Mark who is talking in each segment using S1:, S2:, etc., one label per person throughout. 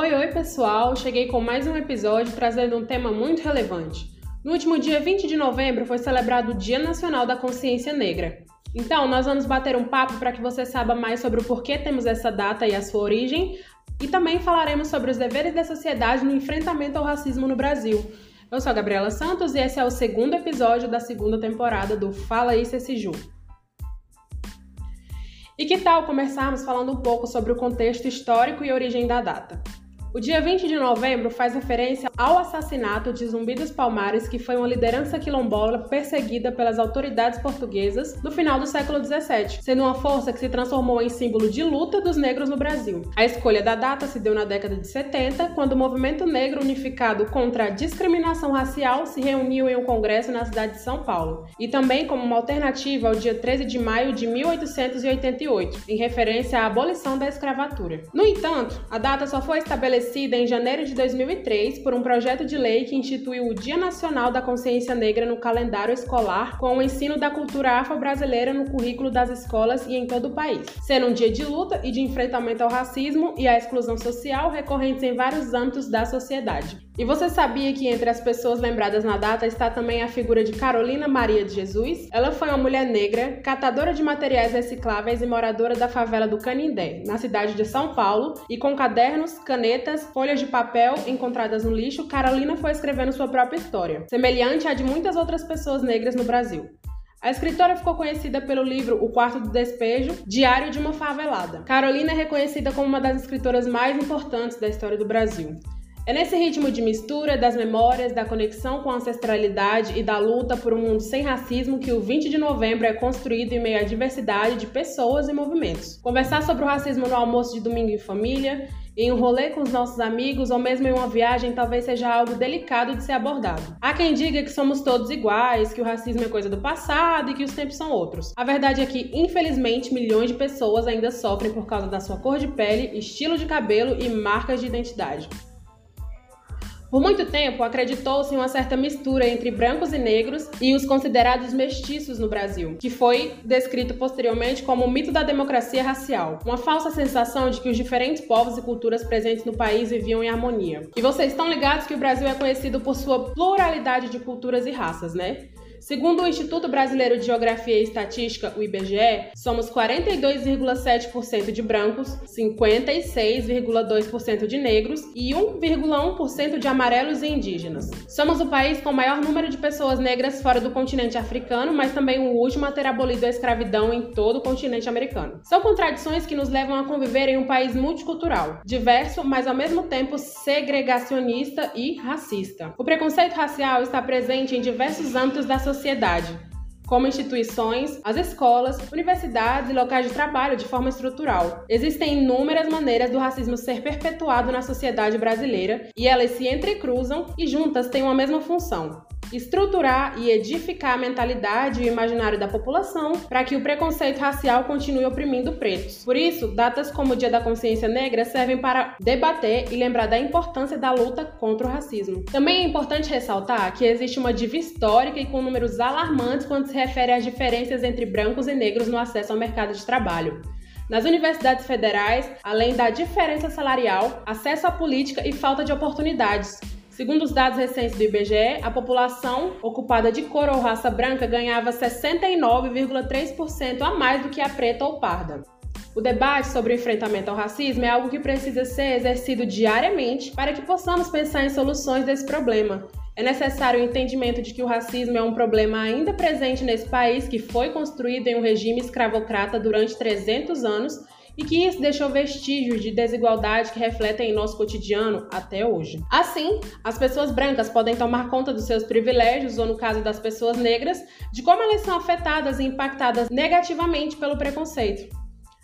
S1: Oi, oi pessoal! Cheguei com mais um episódio trazendo um tema muito relevante. No último dia 20 de novembro foi celebrado o Dia Nacional da Consciência Negra. Então, nós vamos bater um papo para que você saiba mais sobre o porquê temos essa data e a sua origem, e também falaremos sobre os deveres da sociedade no enfrentamento ao racismo no Brasil. Eu sou a Gabriela Santos e esse é o segundo episódio da segunda temporada do Fala Isso Esse Ju. E que tal começarmos falando um pouco sobre o contexto histórico e origem da data? O dia 20 de novembro faz referência ao assassinato de Zumbi dos Palmares, que foi uma liderança quilombola perseguida pelas autoridades portuguesas no final do século 17, sendo uma força que se transformou em símbolo de luta dos negros no Brasil. A escolha da data se deu na década de 70, quando o movimento negro unificado contra a discriminação racial se reuniu em um congresso na cidade de São Paulo, e também como uma alternativa ao dia 13 de maio de 1888, em referência à abolição da escravatura. No entanto, a data só foi estabelecida estabelecida em janeiro de 2003 por um projeto de lei que instituiu o Dia Nacional da Consciência Negra no calendário escolar, com o ensino da cultura afro-brasileira no currículo das escolas e em todo o país, sendo um dia de luta e de enfrentamento ao racismo e à exclusão social recorrentes em vários âmbitos da sociedade. E você sabia que entre as pessoas lembradas na data está também a figura de Carolina Maria de Jesus? Ela foi uma mulher negra, catadora de materiais recicláveis e moradora da favela do Canindé, na cidade de São Paulo, e com cadernos, canetas, folhas de papel encontradas no lixo, Carolina foi escrevendo sua própria história, semelhante à de muitas outras pessoas negras no Brasil. A escritora ficou conhecida pelo livro O Quarto do Despejo, Diário de uma Favelada. Carolina é reconhecida como uma das escritoras mais importantes da história do Brasil. É nesse ritmo de mistura das memórias, da conexão com a ancestralidade e da luta por um mundo sem racismo que o 20 de novembro é construído em meio à diversidade de pessoas e movimentos. Conversar sobre o racismo no almoço de domingo em família, em um rolê com os nossos amigos ou mesmo em uma viagem talvez seja algo delicado de ser abordado. Há quem diga que somos todos iguais, que o racismo é coisa do passado e que os tempos são outros. A verdade é que, infelizmente, milhões de pessoas ainda sofrem por causa da sua cor de pele, estilo de cabelo e marcas de identidade. Por muito tempo, acreditou-se em uma certa mistura entre brancos e negros e os considerados mestiços no Brasil, que foi descrito posteriormente como o mito da democracia racial, uma falsa sensação de que os diferentes povos e culturas presentes no país viviam em harmonia. E vocês estão ligados que o Brasil é conhecido por sua pluralidade de culturas e raças, né? Segundo o Instituto Brasileiro de Geografia e Estatística, o IBGE, somos 42,7% de brancos, 56,2% de negros e 1,1% de amarelos e indígenas. Somos o país com o maior número de pessoas negras fora do continente africano, mas também o último a ter abolido a escravidão em todo o continente americano. São contradições que nos levam a conviver em um país multicultural, diverso, mas ao mesmo tempo segregacionista e racista. O preconceito racial está presente em diversos âmbitos da sociedade, como instituições, as escolas, universidades e locais de trabalho de forma estrutural. Existem inúmeras maneiras do racismo ser perpetuado na sociedade brasileira e elas se entrecruzam e juntas têm uma mesma função: estruturar e edificar a mentalidade e o imaginário da população para que o preconceito racial continue oprimindo pretos. Por isso, datas como o Dia da Consciência Negra servem para debater e lembrar da importância da luta contra o racismo. Também é importante ressaltar que existe uma diva histórica e com números alarmantes quando se refere às diferenças entre brancos e negros no acesso ao mercado de trabalho. Nas universidades federais, além da diferença salarial, acesso à política e falta de oportunidades, Segundo os dados recentes do IBGE, a população ocupada de cor ou raça branca ganhava 69,3% a mais do que a preta ou parda. O debate sobre o enfrentamento ao racismo é algo que precisa ser exercido diariamente para que possamos pensar em soluções desse problema. É necessário o entendimento de que o racismo é um problema ainda presente nesse país que foi construído em um regime escravocrata durante 300 anos e que isso deixou vestígios de desigualdade que refletem em nosso cotidiano até hoje. Assim, as pessoas brancas podem tomar conta dos seus privilégios, ou no caso das pessoas negras, de como elas são afetadas e impactadas negativamente pelo preconceito.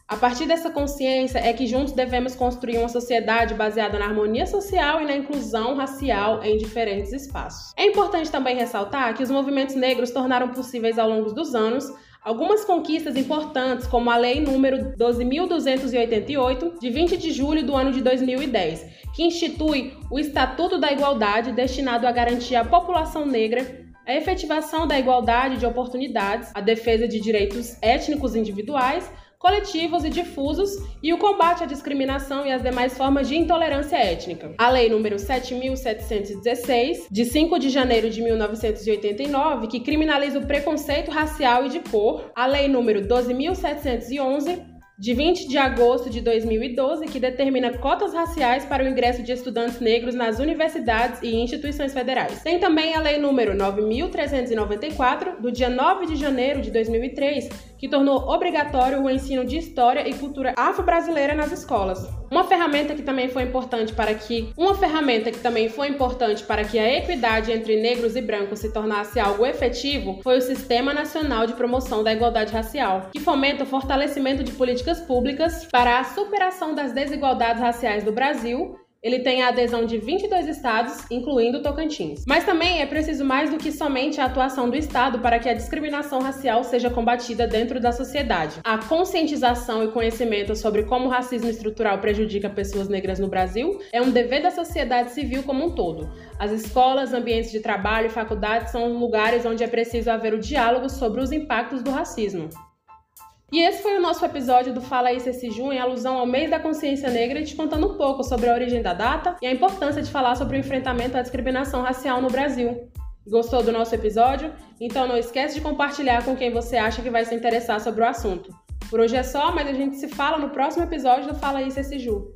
S1: A partir dessa consciência é que juntos devemos construir uma sociedade baseada na harmonia social e na inclusão racial em diferentes espaços. É importante também ressaltar que os movimentos negros tornaram possíveis ao longo dos anos Algumas conquistas importantes, como a Lei número 12.288, de 20 de julho do ano de 2010, que institui o Estatuto da Igualdade, destinado a garantir à população negra a efetivação da igualdade de oportunidades, a defesa de direitos étnicos individuais, coletivos e difusos e o combate à discriminação e às demais formas de intolerância étnica. A Lei número 7716, de 5 de janeiro de 1989, que criminaliza o preconceito racial e de cor. A Lei número 12711, de 20 de agosto de 2012, que determina cotas raciais para o ingresso de estudantes negros nas universidades e instituições federais. Tem também a Lei número 9394, do dia 9 de janeiro de 2003, que tornou obrigatório o ensino de história e cultura afro-brasileira nas escolas. Uma ferramenta que também foi importante para que uma ferramenta que também foi importante para que a equidade entre negros e brancos se tornasse algo efetivo foi o Sistema Nacional de Promoção da Igualdade Racial, que fomenta o fortalecimento de políticas públicas para a superação das desigualdades raciais do Brasil ele tem a adesão de 22 estados, incluindo Tocantins. Mas também é preciso mais do que somente a atuação do Estado para que a discriminação racial seja combatida dentro da sociedade. A conscientização e conhecimento sobre como o racismo estrutural prejudica pessoas negras no Brasil é um dever da sociedade civil como um todo. As escolas, ambientes de trabalho e faculdades são lugares onde é preciso haver o diálogo sobre os impactos do racismo. E esse foi o nosso episódio do Fala Isso esse junho, em alusão ao mês da consciência negra e te contando um pouco sobre a origem da data e a importância de falar sobre o enfrentamento à discriminação racial no Brasil. Gostou do nosso episódio? Então não esquece de compartilhar com quem você acha que vai se interessar sobre o assunto. Por hoje é só, mas a gente se fala no próximo episódio do Fala Isso esse Ju.